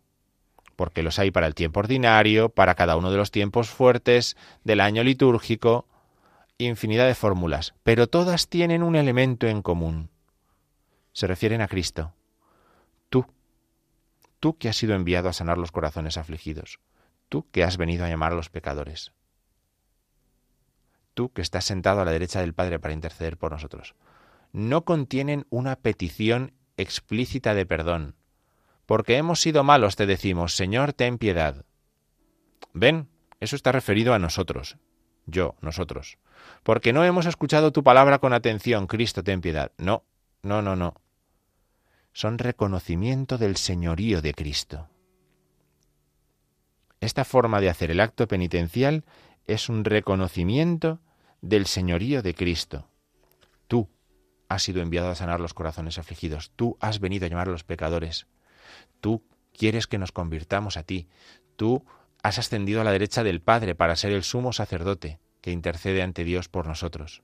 Porque los hay para el tiempo ordinario, para cada uno de los tiempos fuertes del año litúrgico, infinidad de fórmulas, pero todas tienen un elemento en común. Se refieren a Cristo. Tú, tú que has sido enviado a sanar los corazones afligidos, tú que has venido a llamar a los pecadores, tú que estás sentado a la derecha del Padre para interceder por nosotros. No contienen una petición explícita de perdón, porque hemos sido malos, te decimos, Señor, ten piedad. Ven, eso está referido a nosotros, yo, nosotros. Porque no hemos escuchado tu palabra con atención, Cristo, ten piedad. No, no, no, no. Son reconocimiento del señorío de Cristo. Esta forma de hacer el acto penitencial es un reconocimiento del señorío de Cristo. Tú has sido enviado a sanar los corazones afligidos, tú has venido a llamar a los pecadores, Tú quieres que nos convirtamos a ti. Tú has ascendido a la derecha del Padre para ser el sumo sacerdote que intercede ante Dios por nosotros.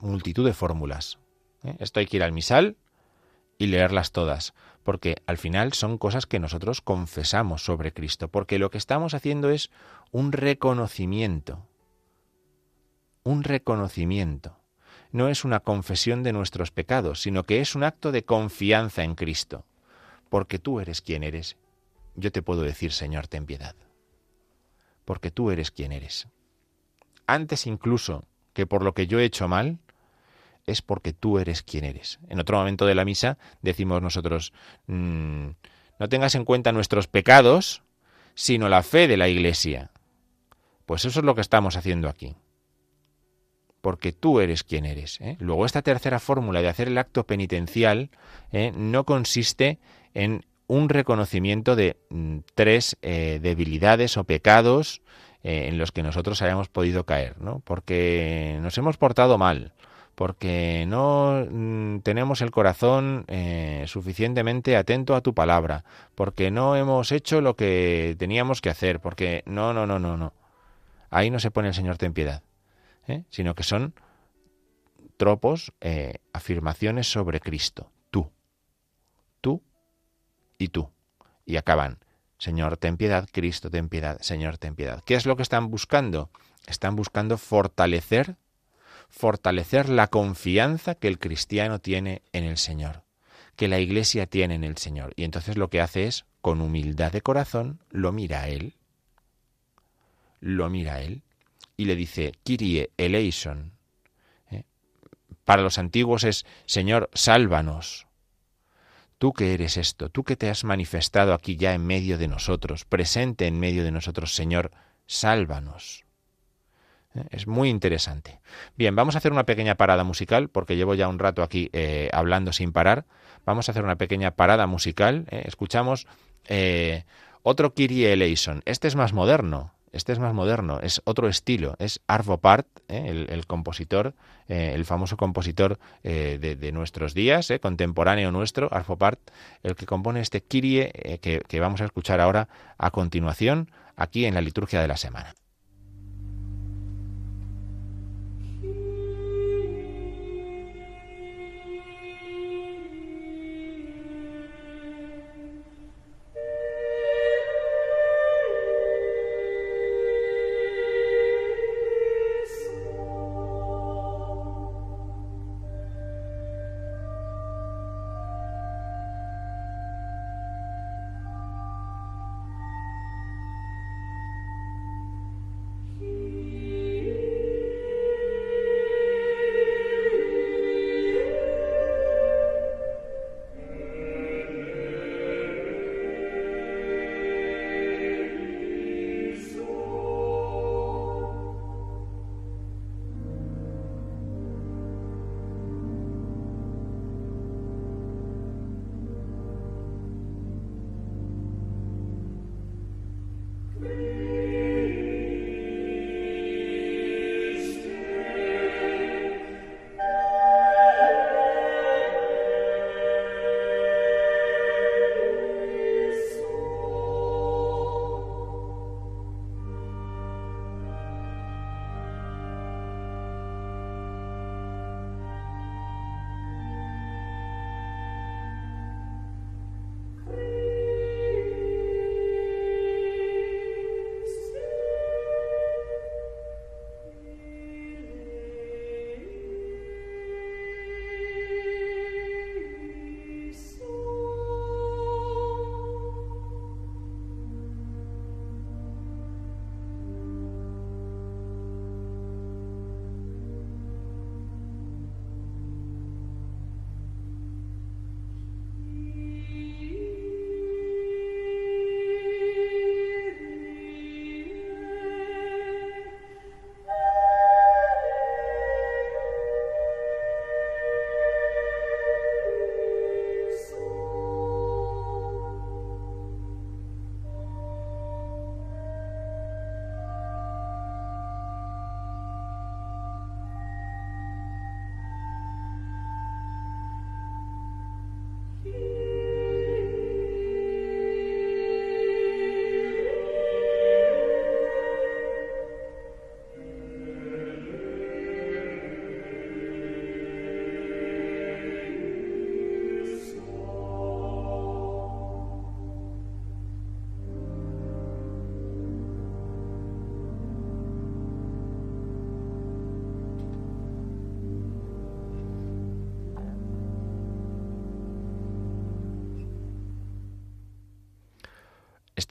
Multitud de fórmulas. ¿eh? Esto hay que ir al misal y leerlas todas, porque al final son cosas que nosotros confesamos sobre Cristo, porque lo que estamos haciendo es un reconocimiento, un reconocimiento no es una confesión de nuestros pecados, sino que es un acto de confianza en Cristo. Porque tú eres quien eres, yo te puedo decir, Señor, ten piedad. Porque tú eres quien eres. Antes incluso que por lo que yo he hecho mal, es porque tú eres quien eres. En otro momento de la misa decimos nosotros, mm, no tengas en cuenta nuestros pecados, sino la fe de la Iglesia. Pues eso es lo que estamos haciendo aquí porque tú eres quien eres. ¿eh? Luego, esta tercera fórmula de hacer el acto penitencial ¿eh? no consiste en un reconocimiento de mm, tres eh, debilidades o pecados en los que nosotros hayamos podido caer, ¿no? Porque nos hemos portado mal, porque no mm, tenemos el corazón suficientemente atento a tu palabra, porque no hemos hecho lo que teníamos que hacer, porque no, no, no, no, no. Ahí no se pone el Señor ten piedad. ¿Eh? sino que son tropos, eh, afirmaciones sobre Cristo. Tú, tú y tú. Y acaban, Señor, ten piedad, Cristo, ten piedad, Señor, ten piedad. ¿Qué es lo que están buscando? Están buscando fortalecer, fortalecer la confianza que el cristiano tiene en el Señor, que la Iglesia tiene en el Señor. Y entonces lo que hace es, con humildad de corazón, lo mira a Él, lo mira a Él y le dice, Kyrie eleison. ¿Eh? Para los antiguos es, Señor, sálvanos. Tú que eres esto, tú que te has manifestado aquí ya en medio de nosotros, presente en medio de nosotros, Señor, sálvanos. ¿Eh? Es muy interesante. Bien, vamos a hacer una pequeña parada musical, porque llevo ya un rato aquí eh, hablando sin parar. Vamos a hacer una pequeña parada musical. Escuchamos otro Kyrie eleison. Este es más moderno. Este es más moderno, es otro estilo, es Arvo Part, el, compositor, el famoso compositor de, nuestros días, contemporáneo nuestro, Arvo Part, el que compone este Kyrie que vamos a escuchar ahora a continuación aquí en la liturgia de la semana.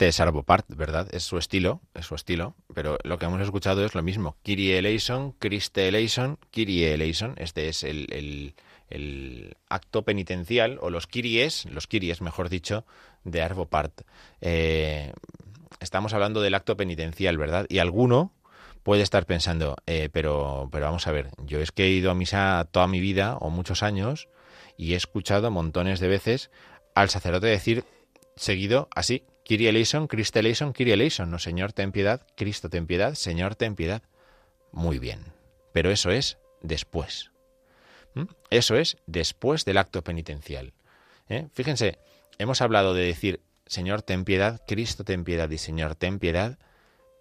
Este es Arbopart, ¿verdad? Es su estilo, es su estilo, pero lo que hemos escuchado es lo mismo. Kyrie eleison, Christe eleison, Kyrie eleison. Este es el, acto penitencial, o los Kyries, los Kyries, mejor dicho, de Arbopart. Eh, estamos hablando del acto penitencial, ¿verdad? Y alguno puede estar pensando, eh, pero, pero vamos a ver, yo es que he ido a misa toda mi vida, o muchos años, y he escuchado montones de veces al sacerdote decir seguido así, Kyrie eleison, eleison. No, Señor, ten piedad, Cristo, ten piedad, Señor, ten piedad. Muy bien. Pero eso es después. ¿Mm? Eso es después del acto penitencial. ¿Eh? Fíjense, hemos hablado de decir, Señor, ten piedad, Cristo, ten piedad y Señor, ten piedad,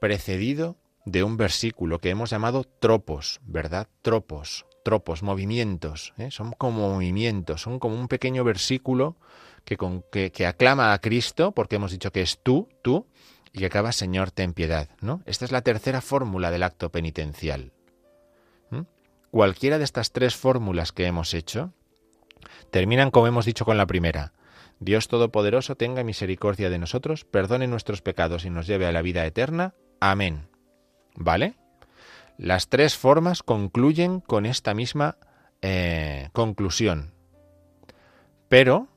precedido de un versículo que hemos llamado tropos, ¿verdad? Tropos, tropos, movimientos. ¿eh? Son como movimientos, son como un pequeño versículo que, aclama a Cristo, porque hemos dicho que es tú, tú, y que acaba Señor, ten piedad. ¿no? Esta es la tercera fórmula del acto penitencial. cualquiera de estas tres fórmulas que hemos hecho, terminan como hemos dicho con la primera. Dios Todopoderoso tenga misericordia de nosotros, perdone nuestros pecados y nos lleve a la vida eterna. Amén. ¿Vale? Las tres formas concluyen con esta misma eh, conclusión. Pero,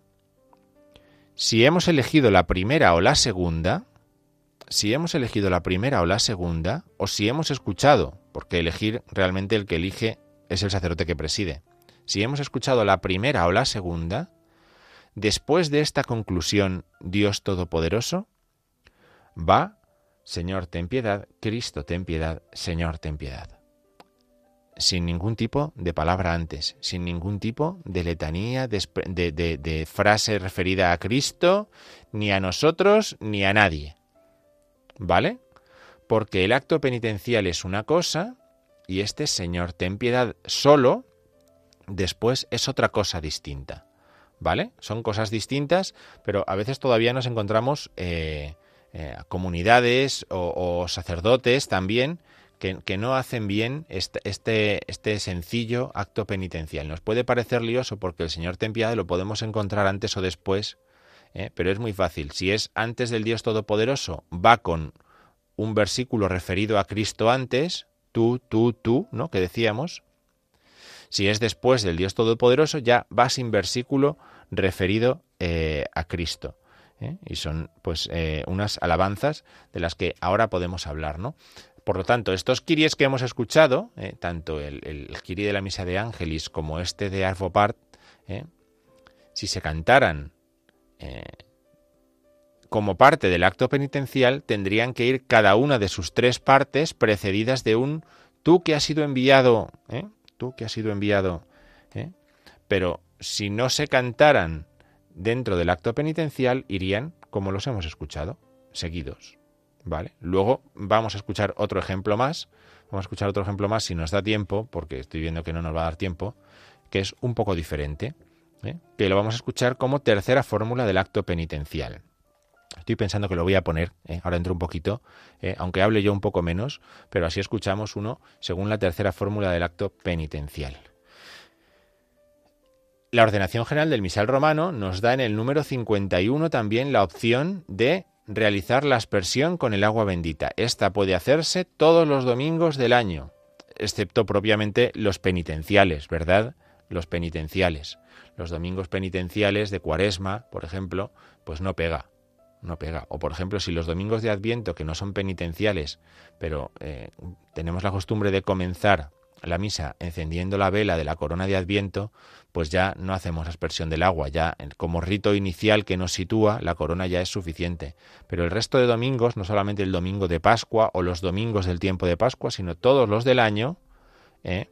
si hemos elegido la primera o la segunda, si hemos elegido la primera o la segunda, o si hemos escuchado, porque elegir realmente el que elige es el sacerdote que preside, si hemos escuchado la primera o la segunda, después de esta conclusión, Dios Todopoderoso, va, Señor, ten piedad, Cristo, ten piedad, Señor, ten piedad. Sin ningún tipo de palabra antes, sin ningún tipo de letanía, de, frase referida a Cristo, ni a nosotros, ni a nadie. ¿Vale? Porque el acto penitencial es una cosa y este Señor, ten piedad solo, después es otra cosa distinta. ¿Vale? Son cosas distintas, pero a veces todavía nos encontramos eh, eh, comunidades o, sacerdotes también que, no hacen bien este, este, este, sencillo acto penitencial. Nos puede parecer lioso porque el Señor ten piedad lo podemos encontrar antes o después, ¿eh? pero es muy fácil. Si es antes del Dios Todopoderoso, va con un versículo referido a Cristo antes, tú, tú, tú, ¿no? Que decíamos. Si es después del Dios Todopoderoso, ya va sin versículo referido eh, a Cristo. ¿eh? Y son pues unas alabanzas de las que ahora podemos hablar, ¿no? Por lo tanto, estos kiries que hemos escuchado, tanto el, el, kiri de la misa de Ángelis como este de Arvopart, si se cantaran como parte del acto penitencial, tendrían que ir cada una de sus tres partes precedidas de un tú que has sido enviado, ¿eh? tú que has sido enviado. ¿eh? Pero si no se cantaran dentro del acto penitencial, irían como los hemos escuchado, seguidos. ¿Vale? Luego vamos a escuchar otro ejemplo más. Vamos a escuchar otro ejemplo más si nos da tiempo, porque estoy viendo que no nos va a dar tiempo, que es un poco diferente, ¿eh? que lo vamos a escuchar como tercera fórmula del acto penitencial. Estoy pensando que lo voy a poner, ¿eh? ahora entro un poquito, ¿eh? aunque hable yo un poco menos, pero así escuchamos uno según la tercera fórmula del acto penitencial. La ordenación general del misal romano nos da en el número 51 también la opción de realizar la aspersión con el agua bendita. Esta puede hacerse todos los domingos del año, excepto propiamente los penitenciales, ¿verdad? Los penitenciales. Los domingos penitenciales de cuaresma, por ejemplo, pues no pega no pega. O por ejemplo, si los domingos de Adviento, que no son penitenciales, pero eh, tenemos la costumbre de comenzar la misa encendiendo la vela de la corona de Adviento, pues ya no hacemos aspersión del agua, ya como rito inicial que nos sitúa, la corona ya es suficiente. Pero el resto de domingos, no solamente el domingo de Pascua o los domingos del tiempo de Pascua, sino todos los del año, eh,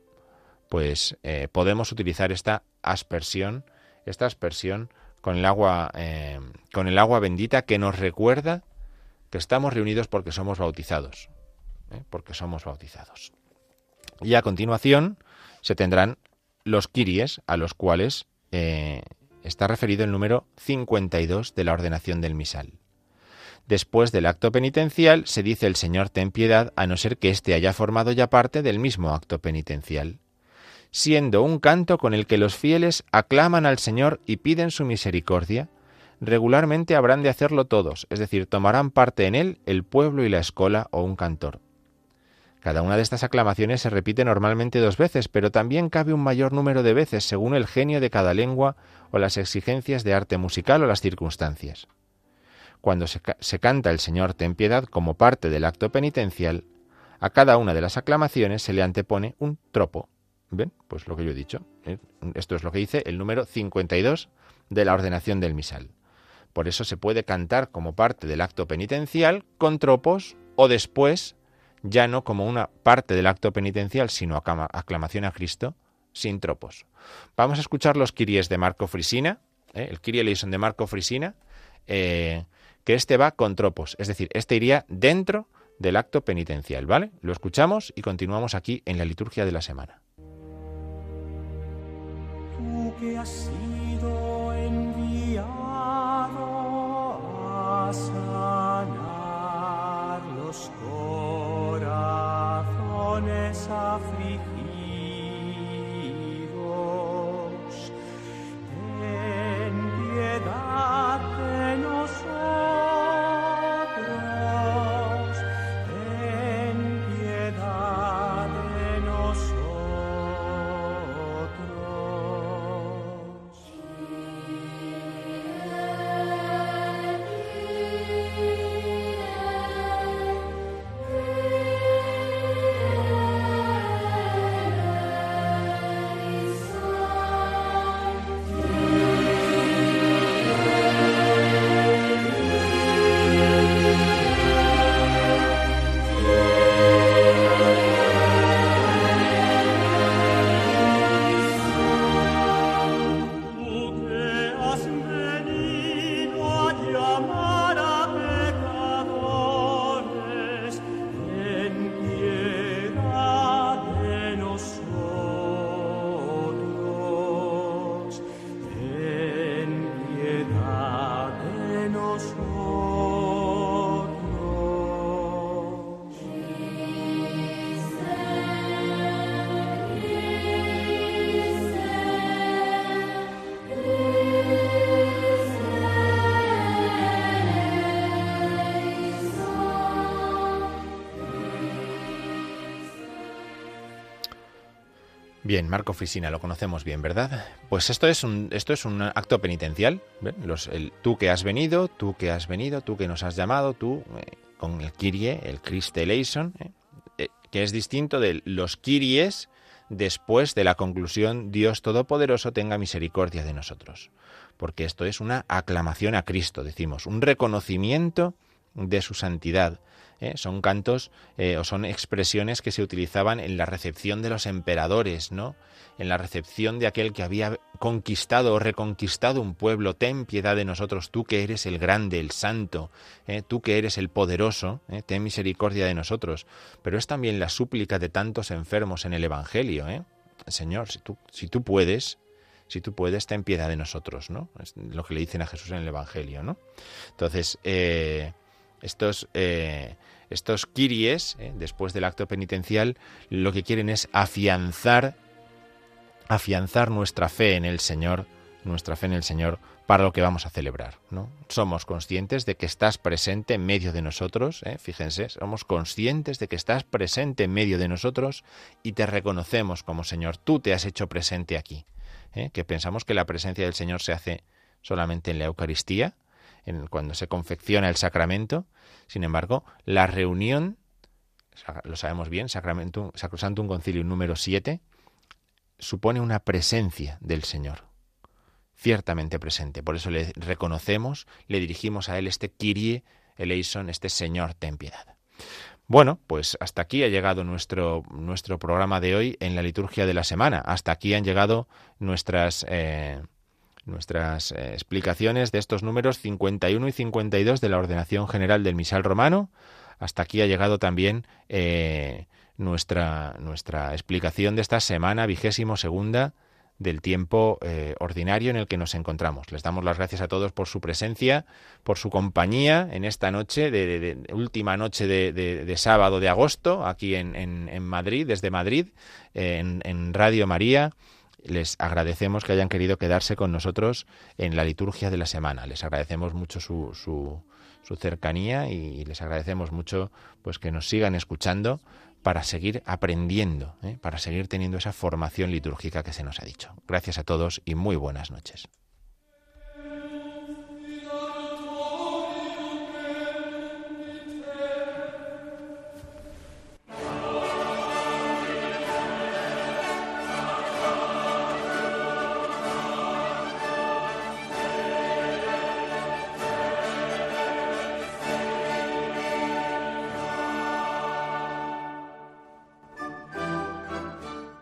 pues eh, podemos utilizar esta aspersión, esta aspersión con el agua, eh, con el agua bendita que nos recuerda que estamos reunidos porque somos bautizados, porque somos bautizados. Y a continuación se tendrán los kiries a los cuales eh, está referido el número 52 de la ordenación del misal. Después del acto penitencial se dice el Señor ten piedad a no ser que éste haya formado ya parte del mismo acto penitencial siendo un canto con el que los fieles aclaman al Señor y piden su misericordia, regularmente habrán de hacerlo todos, es decir, tomarán parte en él el pueblo y la escola o un cantor. Cada una de estas aclamaciones se repite normalmente dos veces, pero también cabe un mayor número de veces según el genio de cada lengua o las exigencias de arte musical o las circunstancias. Cuando se, canta el Señor ten piedad como parte del acto penitencial, a cada una de las aclamaciones se le antepone un tropo, ¿Ven? Pues lo que yo he dicho. ¿eh? Esto es lo que dice el número 52 de la ordenación del misal. Por eso se puede cantar como parte del acto penitencial con tropos o después, ya no como una parte del acto penitencial, sino aclamación a Cristo, sin tropos. Vamos a escuchar los kiries de Marco Frisina, ¿eh? el kirie leison de Marco Frisina, eh, que este va con tropos, es decir, este iría dentro del acto penitencial, ¿vale? Lo escuchamos y continuamos aquí en la liturgia de la semana que ha sido enviado a sanar los corazones Bien, Marco Frisina, lo conocemos bien, ¿verdad? Pues esto es un, esto es un acto penitencial. Los, el, tú que has venido, tú que has venido, tú que nos has llamado, tú eh, con el Kirie, el Christe eh, eh, que es distinto de los Kiries después de la conclusión Dios Todopoderoso tenga misericordia de nosotros. Porque esto es una aclamación a Cristo, decimos, un reconocimiento de su santidad, ¿eh? son cantos eh, o son expresiones que se utilizaban en la recepción de los emperadores, ¿no? En la recepción de aquel que había conquistado o reconquistado un pueblo, ten piedad de nosotros, tú que eres el grande, el santo, ¿eh? tú que eres el poderoso, ten misericordia de nosotros. Pero es también la súplica de tantos enfermos en el Evangelio, Señor, si tú, puedes, si tú puedes, ten piedad de nosotros, ¿no? Es lo que le dicen a Jesús en el Evangelio, ¿no? Entonces, estos, estos kiries, eh, después del acto penitencial, lo que quieren es afianzar, afianzar nuestra fe en el Señor, nuestra fe en el Señor para lo que vamos a celebrar. ¿no? Somos conscientes de que estás presente en medio de nosotros, ¿eh? fíjense, somos conscientes de que estás presente en medio de nosotros y te reconocemos como Señor. Tú te has hecho presente aquí. Que pensamos que la presencia del Señor se hace solamente en la Eucaristía, cuando se confecciona el sacramento. Sin embargo, la reunión, lo sabemos bien, Sacramento, Sacrosantum Concilium número 7, supone una presencia del Señor, ciertamente presente. Por eso le reconocemos, le dirigimos a Él este Kyrie eleison, este Señor, ten piedad. Bueno, pues hasta aquí ha llegado nuestro, nuestro programa de hoy en la liturgia de la semana. Hasta aquí han llegado nuestras... Eh, nuestras eh, explicaciones de estos números 51 y 52 de la Ordenación General del Misal Romano. Hasta aquí ha llegado también eh, nuestra, nuestra explicación de esta semana vigésimo segunda del tiempo eh, ordinario en el que nos encontramos. Les damos las gracias a todos por su presencia, por su compañía en esta noche, de, última noche de, sábado de agosto, aquí en, en, Madrid, desde Madrid, en, en Radio María les agradecemos que hayan querido quedarse con nosotros en la liturgia de la semana. Les agradecemos mucho su, su, cercanía y les agradecemos mucho pues que nos sigan escuchando para seguir aprendiendo, ¿eh? para seguir teniendo esa formación litúrgica que se nos ha dicho. Gracias a todos y muy buenas noches.